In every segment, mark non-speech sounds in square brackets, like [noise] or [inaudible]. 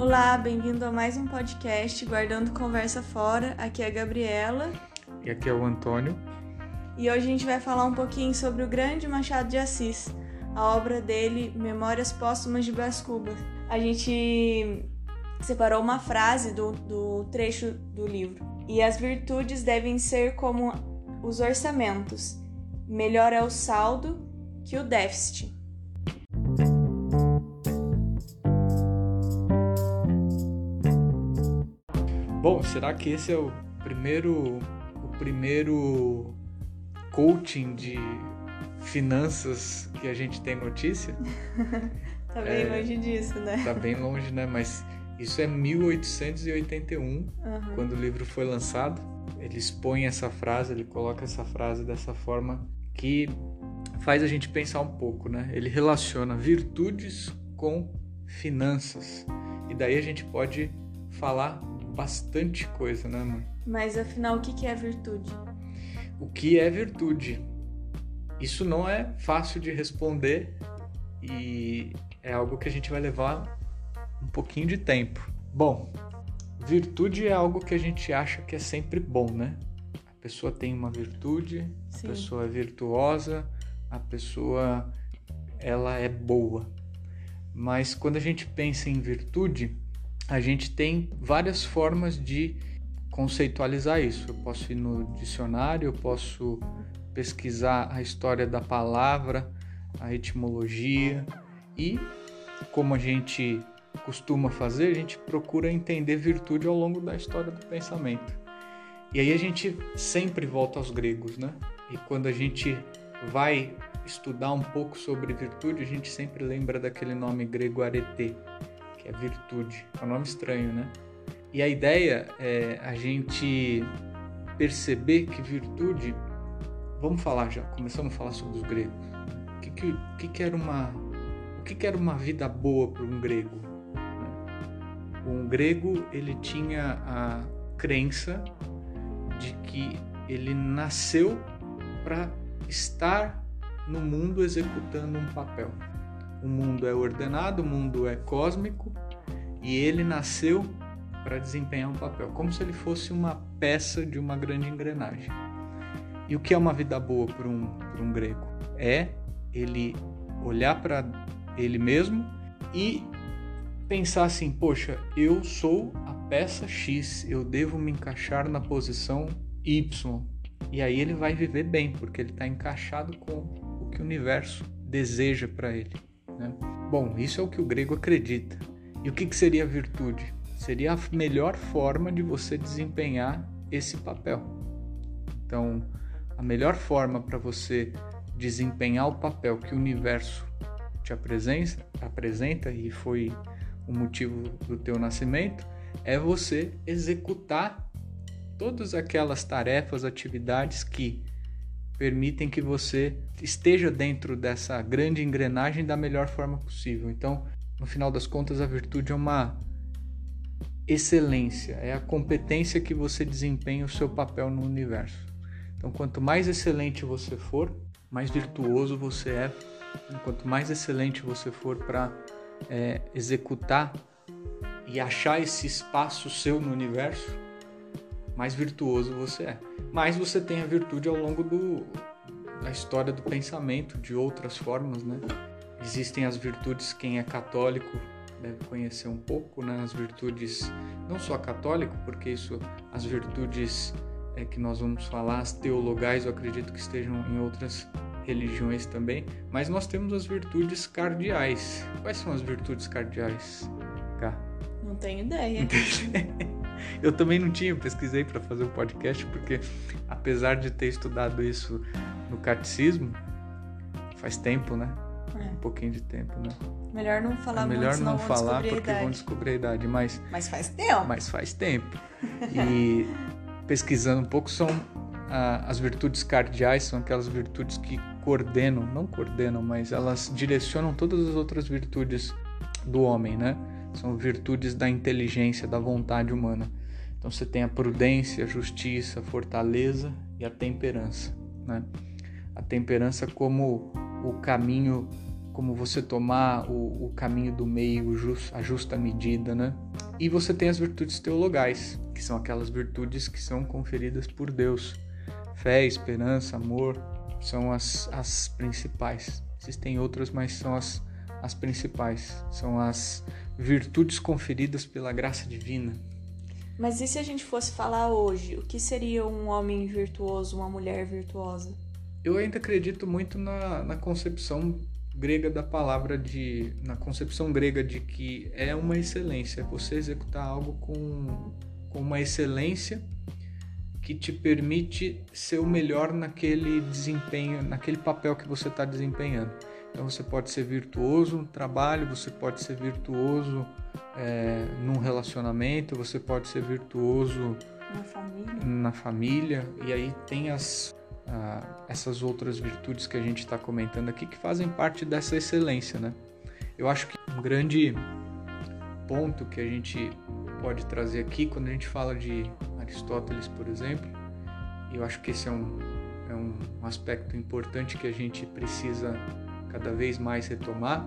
Olá, bem-vindo a mais um podcast Guardando Conversa Fora. Aqui é a Gabriela. E aqui é o Antônio. E hoje a gente vai falar um pouquinho sobre o grande Machado de Assis, a obra dele, Memórias Póstumas de Brás Cubas. A gente separou uma frase do, do trecho do livro. E as virtudes devem ser como os orçamentos: melhor é o saldo que o déficit. Bom, será que esse é o primeiro o primeiro coaching de finanças que a gente tem notícia? [laughs] tá bem é, longe disso, né? Tá bem longe, né? Mas isso é 1881, uhum. quando o livro foi lançado. Ele expõe essa frase, ele coloca essa frase dessa forma que faz a gente pensar um pouco, né? Ele relaciona virtudes com finanças. E daí a gente pode falar bastante coisa, né, mãe? Mas afinal, o que é virtude? O que é virtude? Isso não é fácil de responder e é algo que a gente vai levar um pouquinho de tempo. Bom, virtude é algo que a gente acha que é sempre bom, né? A pessoa tem uma virtude, Sim. a pessoa é virtuosa, a pessoa ela é boa. Mas quando a gente pensa em virtude, a gente tem várias formas de conceitualizar isso. Eu posso ir no dicionário, eu posso pesquisar a história da palavra, a etimologia e como a gente costuma fazer, a gente procura entender virtude ao longo da história do pensamento. E aí a gente sempre volta aos gregos, né? E quando a gente vai estudar um pouco sobre virtude, a gente sempre lembra daquele nome grego arete, é virtude. É um nome estranho, né? E a ideia é a gente perceber que virtude. Vamos falar já, começamos a falar sobre os gregos. O que, que, que, que era uma. O que, que era uma vida boa para um grego? Um grego ele tinha a crença de que ele nasceu para estar no mundo executando um papel. O mundo é ordenado, o mundo é cósmico e ele nasceu para desempenhar um papel, como se ele fosse uma peça de uma grande engrenagem. E o que é uma vida boa para um, um grego? É ele olhar para ele mesmo e pensar assim: poxa, eu sou a peça X, eu devo me encaixar na posição Y. E aí ele vai viver bem, porque ele está encaixado com o que o universo deseja para ele. Né? Bom, isso é o que o grego acredita. E o que, que seria virtude? Seria a melhor forma de você desempenhar esse papel. Então, a melhor forma para você desempenhar o papel que o universo te apresenta, apresenta e foi o motivo do teu nascimento é você executar todas aquelas tarefas, atividades que permitem que você esteja dentro dessa grande engrenagem da melhor forma possível. Então, no final das contas, a virtude é uma excelência, é a competência que você desempenha o seu papel no universo. Então, quanto mais excelente você for, mais virtuoso você é. Quanto mais excelente você for para é, executar e achar esse espaço seu no universo, mais virtuoso você é. Mas você tem a virtude ao longo do, da história do pensamento, de outras formas, né? Existem as virtudes, quem é católico deve conhecer um pouco, né? As virtudes, não só católico, porque isso, as virtudes é que nós vamos falar, as teologais, eu acredito que estejam em outras religiões também, mas nós temos as virtudes cardeais. Quais são as virtudes cardeais? Cá. Não tenho ideia. [laughs] [laughs] Eu também não tinha, pesquisei para fazer o podcast, porque apesar de ter estudado isso no catecismo, faz tempo, né? É. Um pouquinho de tempo, né? Melhor não falar é melhor muito, não falar porque vão descobrir a idade, mas mas faz tempo. Mas faz tempo. [laughs] E pesquisando um pouco são ah, as virtudes cardeais, são aquelas virtudes que coordenam, não coordenam, mas elas direcionam todas as outras virtudes do homem, né? São virtudes da inteligência, da vontade humana. Então você tem a prudência, a justiça, a fortaleza e a temperança, né? A temperança como o caminho como você tomar o, o caminho do meio, a justa medida, né? E você tem as virtudes teologais, que são aquelas virtudes que são conferidas por Deus. Fé, esperança, amor, são as, as principais. Existem outras, mas são as, as principais. São as virtudes conferidas pela graça divina. Mas e se a gente fosse falar hoje, o que seria um homem virtuoso, uma mulher virtuosa? Eu ainda acredito muito na, na concepção grega da palavra de na concepção grega de que é uma excelência você executar algo com, com uma excelência que te permite ser o melhor naquele desempenho naquele papel que você está desempenhando então você pode ser virtuoso no trabalho você pode ser virtuoso é, num relacionamento você pode ser virtuoso na família, na família e aí tem as ah, essas outras virtudes que a gente está comentando aqui que fazem parte dessa excelência, né? Eu acho que um grande ponto que a gente pode trazer aqui quando a gente fala de Aristóteles, por exemplo, e eu acho que esse é um, é um aspecto importante que a gente precisa cada vez mais retomar.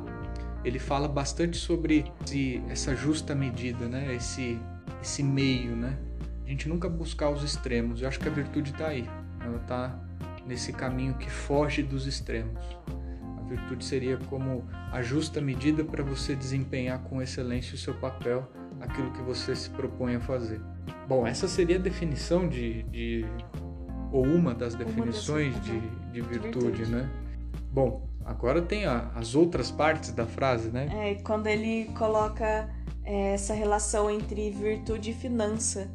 Ele fala bastante sobre esse, essa justa medida, né? Esse, esse meio, né? A gente nunca buscar os extremos. Eu acho que a virtude está aí. Ela está nesse caminho que foge dos extremos. A virtude seria como a justa medida para você desempenhar com excelência o seu papel, aquilo que você se propõe a fazer. Bom, essa seria a definição de, de ou uma das definições de, de, virtude, virtude, né? Bom, agora tem as outras partes da frase, né? É, quando ele coloca é, essa relação entre virtude e finança,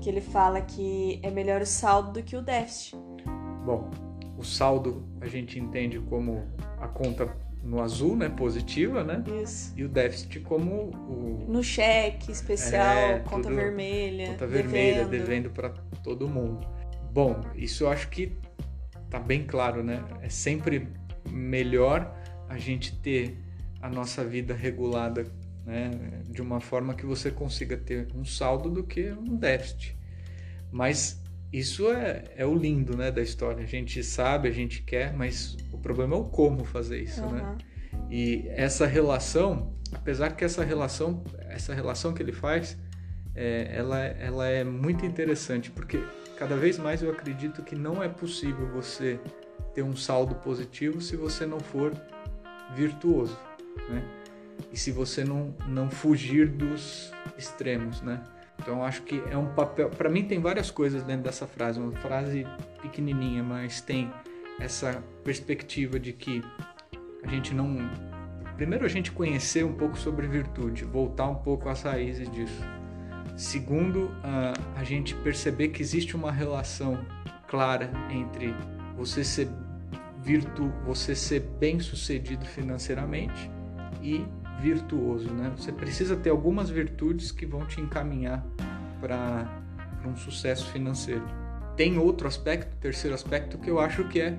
que ele fala que é melhor o saldo do que o déficit. Bom, o saldo a gente entende como a conta no azul, né, positiva, né? Isso. E o déficit como o no cheque especial, é, conta vermelha, conta vermelha devendo para todo mundo. Bom, isso eu acho que tá bem claro, né? É sempre melhor a gente ter a nossa vida regulada, né, de uma forma que você consiga ter um saldo do que um déficit. Mas isso é, é o lindo né, da história. A gente sabe, a gente quer, mas o problema é o como fazer isso, uhum. né? E essa relação, apesar que essa relação, essa relação que ele faz, é, ela, ela é muito interessante, porque cada vez mais eu acredito que não é possível você ter um saldo positivo se você não for virtuoso, né? E se você não, não fugir dos extremos, né? Então acho que é um papel. Para mim tem várias coisas dentro dessa frase, uma frase pequenininha, mas tem essa perspectiva de que a gente não. Primeiro a gente conhecer um pouco sobre virtude, voltar um pouco às raízes disso. Segundo, a, gente perceber que existe uma relação clara entre você ser virtu, você ser bem sucedido financeiramente e virtuoso, né? Você precisa ter algumas virtudes que vão te encaminhar para um sucesso financeiro. Tem outro aspecto, terceiro aspecto, que eu acho que é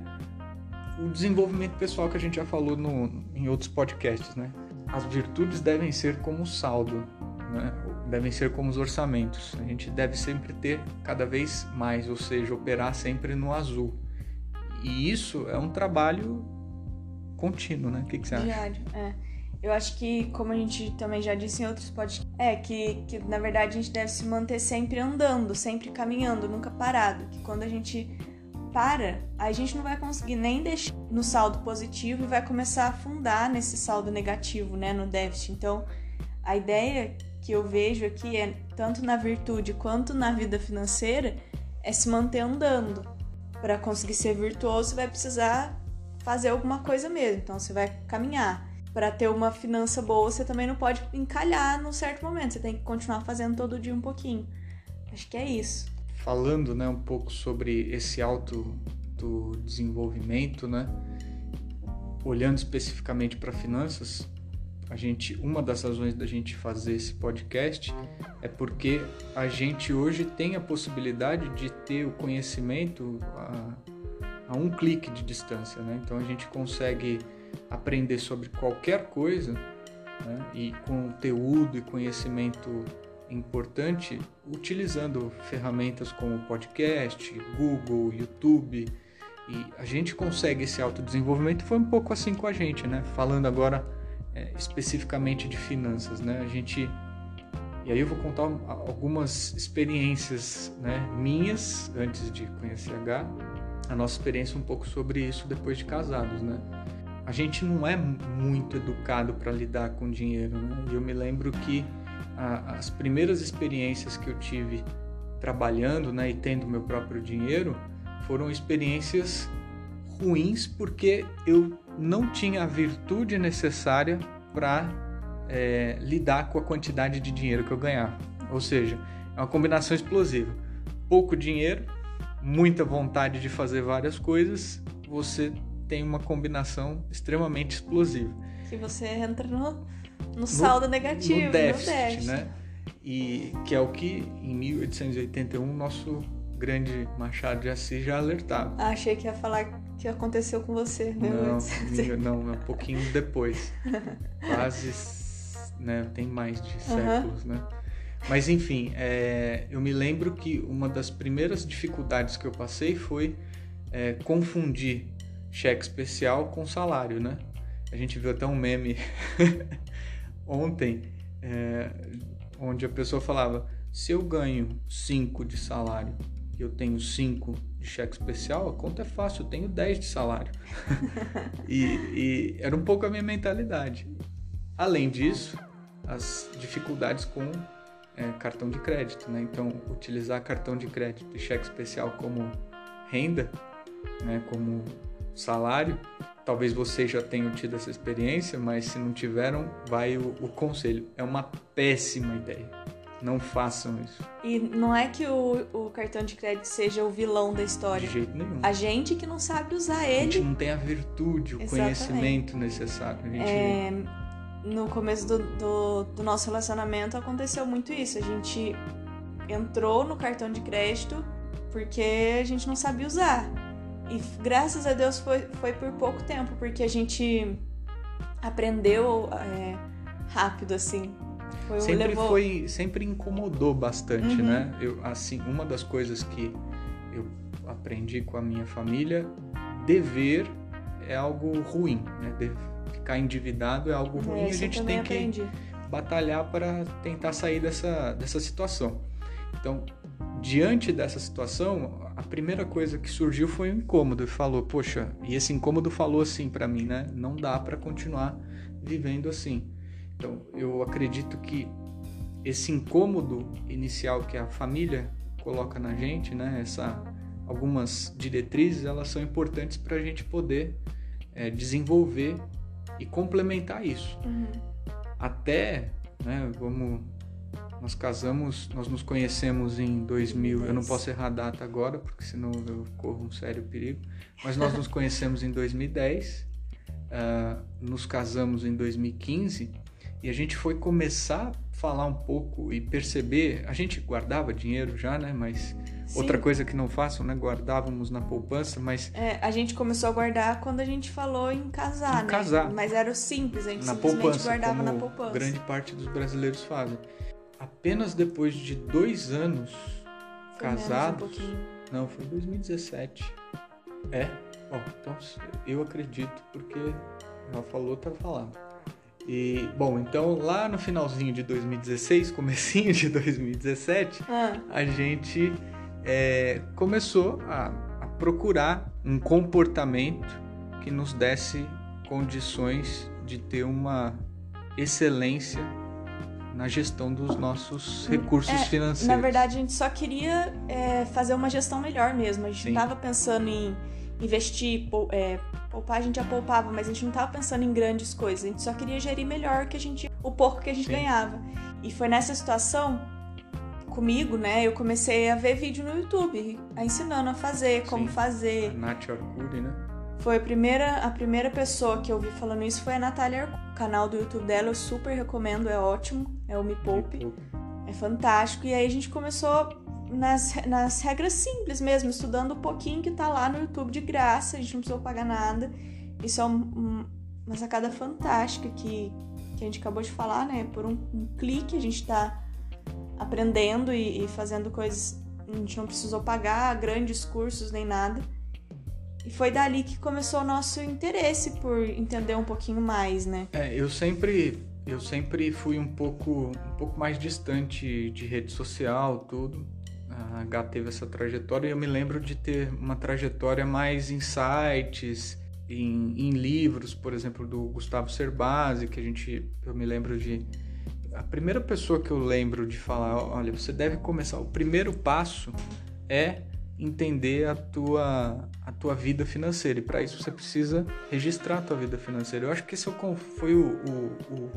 o desenvolvimento pessoal que a gente já falou no, em outros podcasts, né? As virtudes devem ser como saldo, né? devem ser como os orçamentos. A gente deve sempre ter cada vez mais, ou seja, operar sempre no azul. E isso é um trabalho contínuo, né? O que, que você acha? Diário, é. Eu acho que, como a gente também já disse em outros podcasts, é que, que na verdade a gente deve se manter sempre andando, sempre caminhando, nunca parado. Que quando a gente para, a gente não vai conseguir nem deixar no saldo positivo e vai começar a afundar nesse saldo negativo, né, no déficit. Então, a ideia que eu vejo aqui é tanto na virtude quanto na vida financeira é se manter andando. Para conseguir ser virtuoso, você vai precisar fazer alguma coisa mesmo. Então, você vai caminhar para ter uma finança boa, você também não pode encalhar num certo momento. Você tem que continuar fazendo todo dia um pouquinho. Acho que é isso. Falando, né, um pouco sobre esse alto do desenvolvimento, né? Olhando especificamente para finanças, a gente, uma das razões da gente fazer esse podcast é porque a gente hoje tem a possibilidade de ter o conhecimento a, a um clique de distância, né? Então a gente consegue aprender sobre qualquer coisa né, e conteúdo e conhecimento importante utilizando ferramentas como podcast, Google, YouTube E a gente consegue esse autodesenvolvimento, foi um pouco assim com a gente, né? Falando agora é, especificamente de finanças, né? A gente e aí eu vou contar algumas experiências né, minhas antes de conhecer H, a nossa experiência um pouco sobre isso depois de casados, né? A gente não é muito educado para lidar com dinheiro, né? E eu me lembro que a, as primeiras experiências que eu tive trabalhando, né, e tendo meu próprio dinheiro, foram experiências ruins porque eu não tinha a virtude necessária para é, lidar com a quantidade de dinheiro que eu ganhava. Ou seja, é uma combinação explosiva. Pouco dinheiro, muita vontade de fazer várias coisas, você tem uma combinação extremamente explosiva. Que você entra no, no saldo no, negativo, no déficit, no déficit, né? E que é o que em 1881 nosso grande Machado de Assis já alertava. Achei que ia falar que aconteceu com você, né? Não, [laughs] não, um pouquinho depois. Quase né? Tem mais de séculos, uhum. né? Mas enfim, é, eu me lembro que uma das primeiras dificuldades que eu passei foi é, confundir cheque especial com salário, né? A gente viu até um meme [laughs] ontem, é, onde a pessoa falava: se eu ganho 5 de salário e eu tenho 5 de cheque especial, a conta é fácil, eu tenho 10 de salário. [laughs] e, e era um pouco a minha mentalidade. Além disso, as dificuldades com é, cartão de crédito, né? Então, utilizar cartão de crédito e cheque especial como renda, né? Como salário, talvez vocês já tenham tido essa experiência, mas se não tiveram, vai o, o conselho. É uma péssima ideia. Não façam isso. E não é que o, o, cartão de crédito seja o vilão da história. De jeito nenhum. A gente que não sabe usar ele. A gente não tem a virtude, o Exatamente. conhecimento necessário. A gente... É no começo do, do, do, nosso relacionamento aconteceu muito isso. A gente entrou no cartão de crédito porque a gente não sabia usar. E graças a Deus foi, foi por pouco tempo, porque a gente aprendeu é, rápido, assim. Foi, sempre levou... foi, sempre incomodou bastante, uhum. né? Eu, assim, uma das coisas que eu aprendi com a minha família, dever é algo ruim, né? ficar endividado é algo ruim, é, a gente tem aprendi. que batalhar para tentar sair dessa, dessa situação. Então, diante dessa situação, a primeira coisa que surgiu foi um incômodo. Falou, poxa, e esse incômodo falou assim para mim, né? Não dá para continuar vivendo assim. Então, eu acredito que esse incômodo inicial que a família coloca na gente, né? Essa algumas diretrizes, elas são importantes para a gente poder é, desenvolver e complementar isso. Uhum. Até, né, vamos nós casamos, nós nos conhecemos em 2000, eu não posso errar a data agora, porque senão eu corro um sério perigo, mas nós nos [laughs] conhecemos em 2010, uh, ah, nos casamos em 2015 e a gente foi começar a falar um pouco e perceber, a gente guardava dinheiro já, né, mas Sim. Outra coisa que não façam, né? Guardávamos na poupança, mas. É, a gente começou a guardar quando a gente falou em casar, em né? Casar. Mas era o simples, a gente na simplesmente poupança, guardava na poupança. Grande parte dos brasileiros fazem. Apenas depois de dois anos foi casados. Um não, foi em 2017. É? Bom, então eu acredito porque ela falou, tá falando. E, bom, então lá no finalzinho de 2016, [laughs] comecinho de 2017, ah. a gente é, começou a, a procurar um comportamento que nos desse condições de ter uma excelência na gestão dos nossos recursos é, financeiros. Na verdade, a gente só queria é, fazer uma gestão melhor mesmo. A gente estava pensando em investir, é, poupar, a gente já poupava, mas a gente não estava pensando em grandes coisas. A gente só queria gerir melhor que a gente, o pouco que a gente Sim. ganhava. E foi nessa situação comigo, né, eu comecei a ver vídeo no YouTube, ensinando a fazer, como Sim. fazer. A Nath Arcuri, né? Foi a primeira, a primeira pessoa que eu vi falando isso foi a Natália Arcuri. O canal do YouTube dela eu super recomendo, é ótimo, é o Me Poupe. É fantástico. E aí a gente começou nas, nas regras simples mesmo, estudando um pouquinho que tá lá no YouTube de graça, a gente não precisou pagar nada. Isso é um, um, uma sacada fantástica que, que a gente acabou de falar, né? Por um, um clique a gente tá aprendendo e, e fazendo coisas. A gente não precisou pagar grandes cursos nem nada. E foi dali que começou o nosso interesse por entender um pouquinho mais, né? É, eu sempre eu sempre fui um pouco um pouco mais distante de rede social, tudo. A H teve essa trajetória e eu me lembro de ter uma trajetória mais em sites, em, em livros, por exemplo, do Gustavo Cerbasi, que a gente eu me lembro de a primeira pessoa que eu lembro de falar, olha, você deve começar, o primeiro passo é entender a tua, a tua vida financeira. E para isso você precisa registrar a tua vida financeira. Eu acho que esse é foi o, o, o,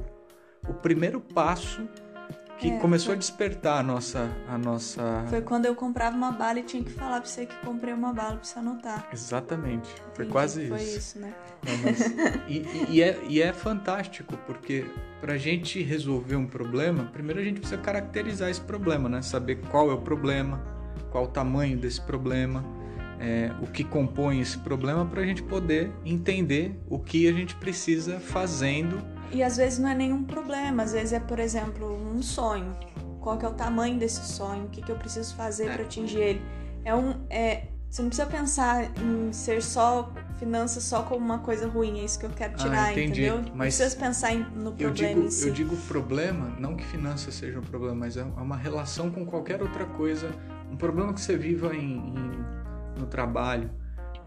o primeiro passo que é, começou foi... a despertar a nossa, a nossa. Foi quando eu comprava uma bala e tinha que falar pra você que comprei uma bala pra você anotar. Exatamente. Foi Entendi, quase foi isso. Foi isso, né? Não, mas... e, e, é, e é fantástico, porque pra gente resolver um problema, primeiro a gente precisa caracterizar esse problema, né? Saber qual é o problema, qual o tamanho desse problema, é, o que compõe esse problema, para a gente poder entender o que a gente precisa fazendo. E às vezes não é nenhum problema, às vezes é, por exemplo, um sonho. Qual que é o tamanho desse sonho? O que, que eu preciso fazer é. para atingir ele? É um, é, você não precisa pensar em ser só finanças só como uma coisa ruim, é isso que eu quero tirar, ah, entendeu? Mas não precisa pensar no problema eu digo, em si. Eu digo problema, não que finanças seja um problema, mas é uma relação com qualquer outra coisa um problema que você viva em, em, no trabalho,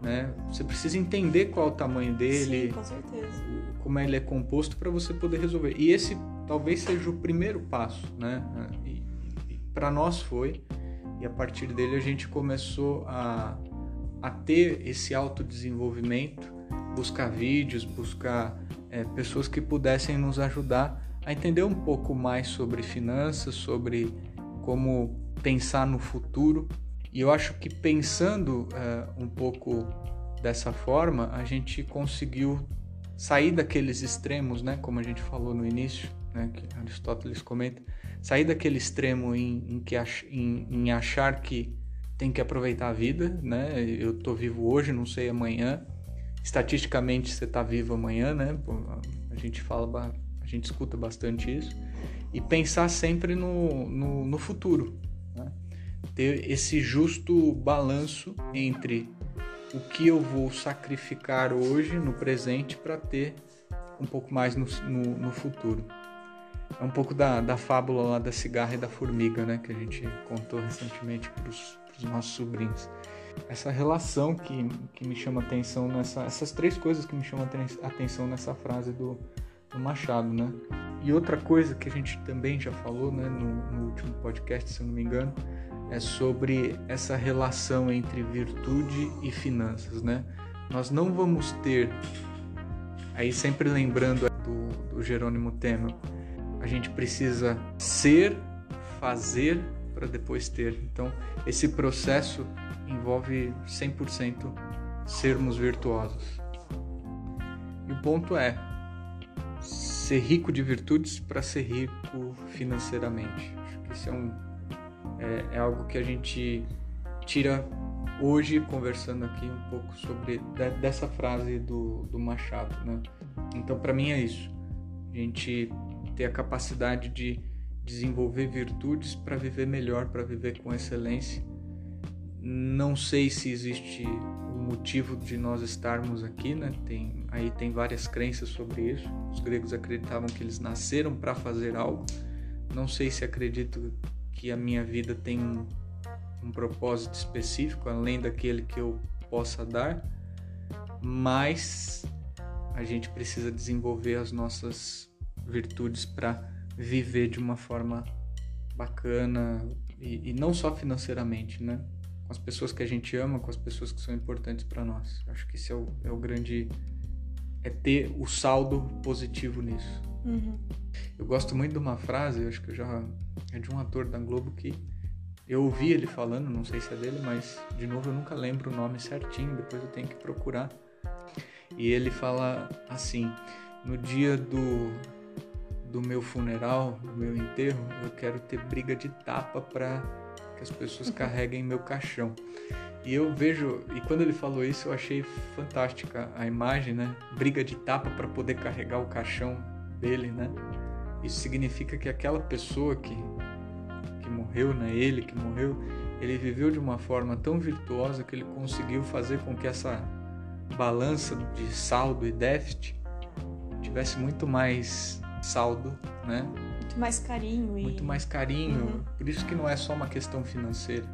né? Você precisa entender qual é o tamanho dele, Sim, com certeza. como ele é composto para você poder resolver. E esse talvez seja o primeiro passo, né? E para nós foi, e a partir dele a gente começou a, a ter esse autodesenvolvimento, buscar vídeos, buscar é, pessoas que pudessem nos ajudar a entender um pouco mais sobre finanças, sobre como pensar no futuro. E eu acho que pensando uh, um pouco dessa forma, a gente conseguiu sair daqueles extremos, né? Como a gente falou no início, né? Que Aristóteles comenta, sair daquele extremo em, em que em, em achar que tem que aproveitar a vida, né? Eu tô vivo hoje, não sei amanhã. Estatisticamente você tá vivo amanhã, né? A gente fala, a gente escuta bastante isso e pensar sempre no, no, no futuro? Ter esse justo balanço entre o que eu vou sacrificar hoje no presente para ter um pouco mais no, no, no, futuro. É um pouco da, da fábula lá da cigarra e da formiga, né? Que a gente contou recentemente para os nossos sobrinhos. Essa relação que, que me chama atenção nessa... Essas três coisas que me chamam atenção nessa frase do, do Machado, né? E outra coisa que a gente também já falou né, no, no último podcast, se eu não me engano, é sobre essa relação entre virtude e finanças, né? Nós não vamos ter, aí sempre lembrando do, do Jerônimo Temer, a gente precisa ser, fazer para depois ter. Então, esse processo envolve 100% sermos virtuosos. E o ponto é, ser rico de virtudes para ser rico financeiramente. Acho que isso é, um, é, é, algo que a gente tira hoje conversando aqui um pouco sobre de, dessa frase do, do Machado, né? Então, para mim é isso. A gente ter a capacidade de desenvolver virtudes para viver melhor, para viver com excelência. Não sei se existe motivo de nós estarmos aqui, né? Tem, aí tem várias crenças sobre isso. Os gregos acreditavam que eles nasceram para fazer algo. Não sei se acredito que a minha vida tem um, um propósito específico além daquele que eu possa dar, mas a gente precisa desenvolver as nossas virtudes para viver de uma forma bacana e, e não só financeiramente, né? Com as pessoas que a gente ama, com as pessoas que são importantes para nós. Acho que esse é o, é o, grande. é ter o saldo positivo nisso. Uhum. Eu gosto muito de uma frase, acho que eu já. é de um ator da Globo que eu ouvi ele falando, não sei se é dele, mas de novo eu nunca lembro o nome certinho, depois eu tenho que procurar. E ele fala assim: no dia do, do meu funeral, do meu enterro, eu quero ter briga de tapa para que as pessoas carreguem meu caixão. E eu vejo, e quando ele falou isso, eu achei fantástica a imagem, né? Briga de tapa para poder carregar o caixão dele, né? Isso significa que aquela pessoa que, que morreu, né? Ele que morreu, ele viveu de uma forma tão virtuosa que ele conseguiu fazer com que essa, balança de saldo e déficit tivesse muito mais saldo, né? Muito mais carinho. E... Muito mais carinho. Uhum. Por isso que não é só uma questão financeira.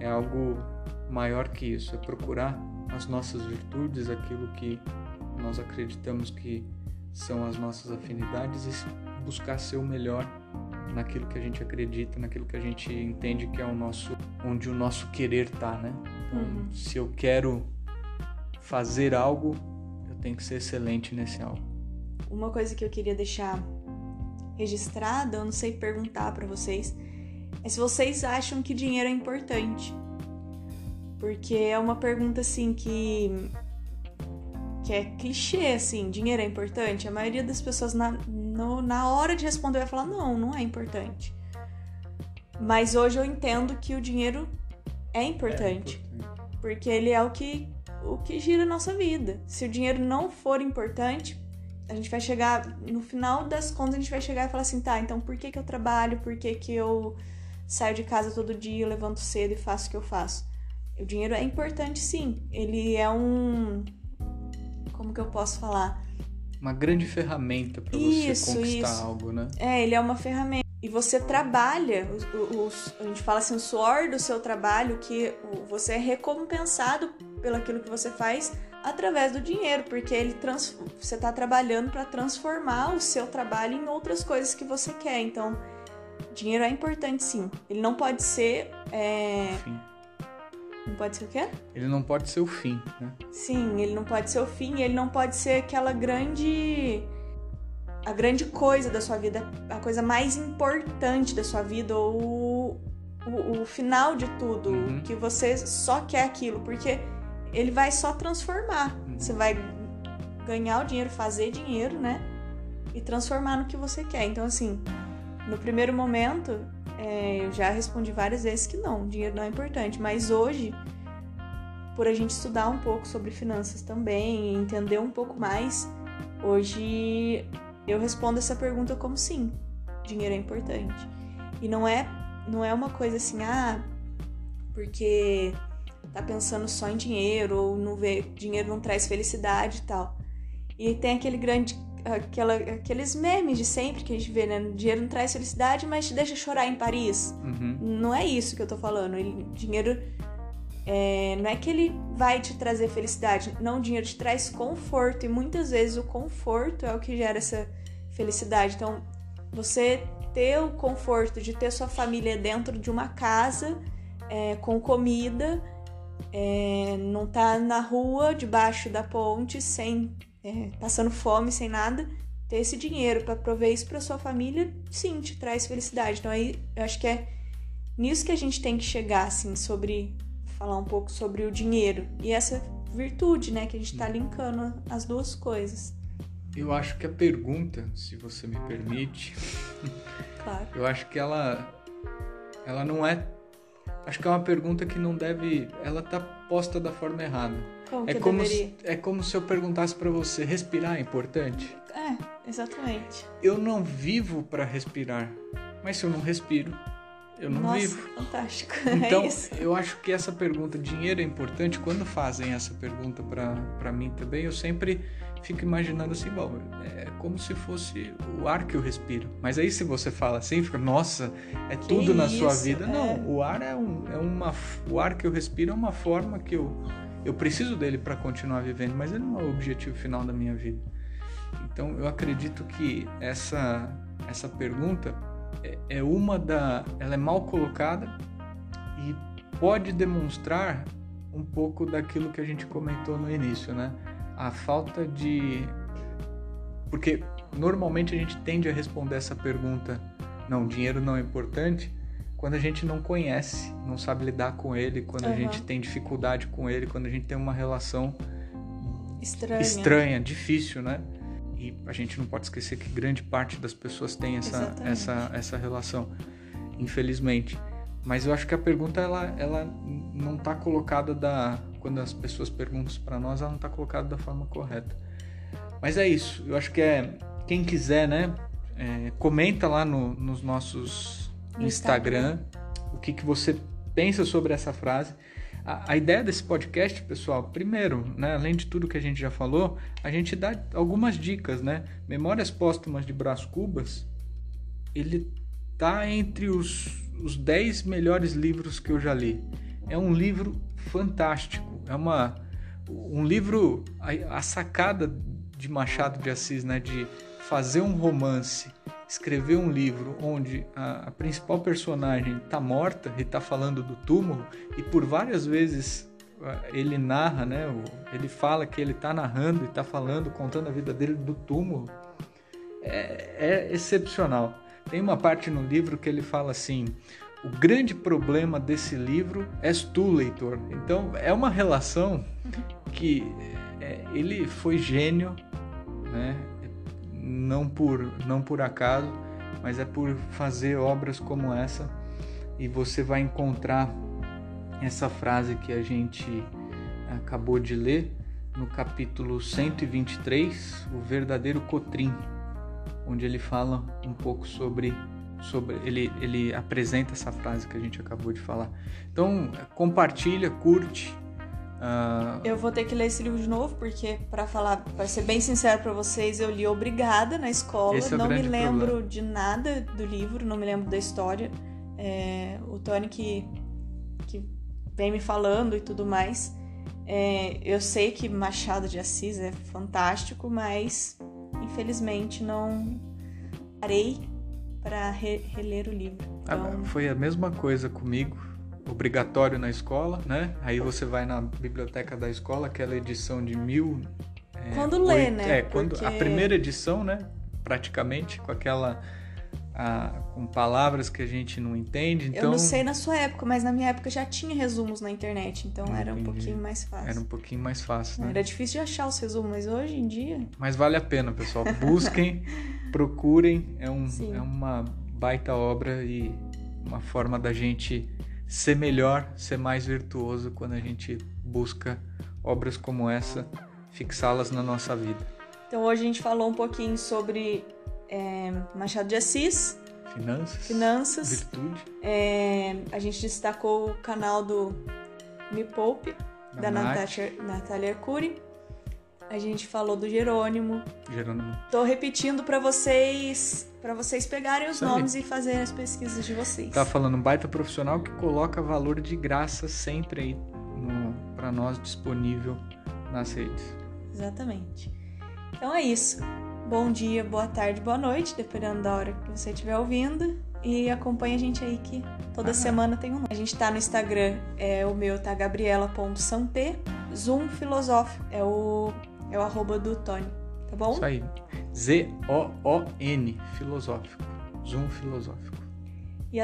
É algo maior que isso. É procurar as nossas virtudes, aquilo que nós acreditamos que são as nossas afinidades e buscar ser o melhor naquilo que a gente acredita, naquilo que a gente entende que é o nosso, onde o nosso querer tá, né? Então, uhum. se eu quero fazer algo, eu tenho que ser excelente nesse algo. Uma coisa que eu queria deixar registrada, eu não sei perguntar para vocês, é se vocês acham que dinheiro é importante. Porque é uma pergunta assim que que é clichê, assim, dinheiro é importante? A maioria das pessoas na, no, na hora de responder vai falar, não, não é importante. Mas hoje eu entendo que o dinheiro é importante. É importante. Porque ele é o que, o que gira a nossa vida. Se o dinheiro não for importante, a gente vai chegar, no final das contas, a gente vai chegar e falar assim, tá, então por que, que eu trabalho? Por que, que eu saio de casa todo dia, levanto cedo e faço o que eu faço? O dinheiro é importante sim. Ele é um como que eu posso falar? Uma grande ferramenta para você conquistar isso. algo, né? É, ele é uma ferramenta. E você trabalha, a gente fala assim, o suor do seu trabalho, que você é recompensado pelo aquilo que você faz através do dinheiro, porque ele trans, você está trabalhando para transformar o seu trabalho em outras coisas que você quer. Então, dinheiro é importante sim. Ele não pode ser. É, não pode ser o quê? Ele não pode ser o fim, né? Sim, ele não pode ser o fim, ele não pode ser aquela grande a grande coisa da sua vida, a coisa mais importante da sua vida ou o, o final de tudo, uhum. que você só quer aquilo, porque ele vai só transformar. Uhum. Você vai ganhar o dinheiro, fazer dinheiro, né? E transformar no que você quer. Então, assim, no primeiro momento, é, eu já respondi várias vezes que não, dinheiro não é importante, mas hoje, por a gente estudar um pouco sobre finanças também, entender um pouco mais, hoje eu respondo essa pergunta como sim, dinheiro é importante. E não é, não é uma coisa assim, ah, porque tá pensando só em dinheiro ou não vê, dinheiro não traz felicidade e tal. E tem aquele grande aquela, aqueles memes de sempre que a gente vê, né? Dinheiro não traz felicidade, mas te deixa chorar em Paris. Uhum. Não é isso que eu tô falando. Ele, dinheiro é, não é que ele vai te trazer felicidade, não, o dinheiro te traz conforto e muitas vezes o conforto é o que gera essa felicidade. Então, você ter o conforto de ter sua família dentro de uma casa é, com comida, é, não tá na rua debaixo da ponte sem é, passando fome, sem nada, ter esse dinheiro para prover isso para sua família, sim, te traz felicidade. Então aí eu acho que é nisso que a gente tem que chegar, assim, sobre falar um pouco sobre o dinheiro e essa virtude, né, que a gente está linkando as duas coisas. Eu acho que a pergunta, se você me permite, claro. [laughs] eu acho que ela ela não é acho que é uma pergunta que não deve, ela tá posta da forma errada. Como é como se, é como se eu perguntasse para você, respirar é importante? É, exatamente. Eu não vivo para respirar, mas se eu não respiro, eu não Nossa, vivo. fantástico. [laughs] Então, é eu acho que essa pergunta, dinheiro é importante, quando fazem essa pergunta para mim também, eu sempre fico imaginando assim, bom, é como se fosse o ar que eu respiro. Mas aí se você fala assim, fica, nossa, é que tudo isso, na sua vida. É. Não, o ar é, um, é uma. O ar que eu respiro é uma forma que eu. Eu preciso dele para continuar vivendo, mas ele não é o objetivo final da minha vida. Então eu acredito que essa, essa pergunta é, é uma da. Ela é mal colocada e pode demonstrar um pouco daquilo que a gente comentou no início, né? a falta de. Porque normalmente a gente tende a responder essa pergunta: não, dinheiro não é importante, quando a gente não conhece, não sabe lidar com ele, quando uhum. a gente tem dificuldade com ele, quando a gente tem uma relação estranha. estranha, difícil, né? E a gente não pode esquecer que grande parte das pessoas tem essa, essa, essa relação, infelizmente. Mas eu acho que a pergunta ela, ela não está colocada da quando as pessoas perguntam para nós, ela não está colocada da forma correta. Mas é isso. Eu acho que é quem quiser, né? É, comenta lá no, nos nossos no Instagram, Instagram, o que, que você pensa sobre essa frase. A, a, ideia desse podcast, pessoal, primeiro, né, além de tudo que a gente já falou, a gente dá algumas dicas, né? Memórias Póstumas de Brás Cubas, ele tá entre os, os 10 melhores livros que eu já li. É um livro fantástico, é uma um livro a, a sacada de Machado de Assis, né, de fazer um romance, escrever um livro onde a, a principal personagem está morta e está falando do túmulo e por várias vezes ele narra, né, ele fala que ele está narrando e está falando, contando a vida dele do túmulo, é, é excepcional. Tem uma parte no livro que ele fala assim: o grande problema desse livro és tu, leitor. Então é uma relação que é, ele foi gênio, né? Não por não por acaso, mas é por fazer obras como essa e você vai encontrar essa frase que a gente acabou de ler no capítulo 123, o verdadeiro Cotrim, onde ele fala um pouco sobre sobre ele ele apresenta essa frase que a gente acabou de falar. Então, compartilha, curte, Uh... Eu vou ter que ler esse livro de novo, porque, para falar, para ser bem sincero para vocês, eu li obrigada na escola. É não me lembro problema. de nada do livro, não me lembro da história. É, o Tony que, que vem me falando e tudo mais. É, eu sei que Machado de Assis é fantástico, mas infelizmente não parei para re reler o livro. Ah, então... Foi a mesma coisa comigo obrigatório na escola, né? Aí você vai na biblioteca da escola, aquela edição de mil. É, quando lê, oito, né? É, quando Porque... a primeira edição, né? Praticamente, com aquela. A, com palavras que a gente não entende. Então... Eu não sei na sua época, mas na minha época já tinha resumos na internet, então não era entendi. um pouquinho mais fácil. Era um pouquinho mais fácil, né? Era difícil de achar os resumos, mas hoje em dia. Mas vale a pena, pessoal. Busquem, [laughs] procurem. É, um, é uma baita obra e uma forma da gente ser melhor, ser mais virtuoso quando a gente busca obras como essa, fixá-las na nossa vida. Então hoje a gente falou um pouquinho sobre é, Machado de Assis. Finanças. Finanças. Virtude. É, a gente destacou o canal do Me Poupe, da, da Natália, Natália Arcuri. A gente falou do Jerônimo. Jerônimo. Tô repetindo para vocês, para vocês pegarem os Isso nomes aí. e fazerem as pesquisas de vocês. Tá falando um baita profissional que coloca valor de graça sempre aí para nós disponível nas redes. Exatamente. Então é isso. Bom dia, boa tarde, boa noite, dependendo da hora que você estiver ouvindo. E acompanha a gente aí que toda ah. semana tem um nome. A gente tá no Instagram, é o meu tá gabriela.sampê. Zoom Filosófico é o é o arroba do Tony, tá bom? Isso aí. Z-O-O-N, filosófico. Zoom filosófico.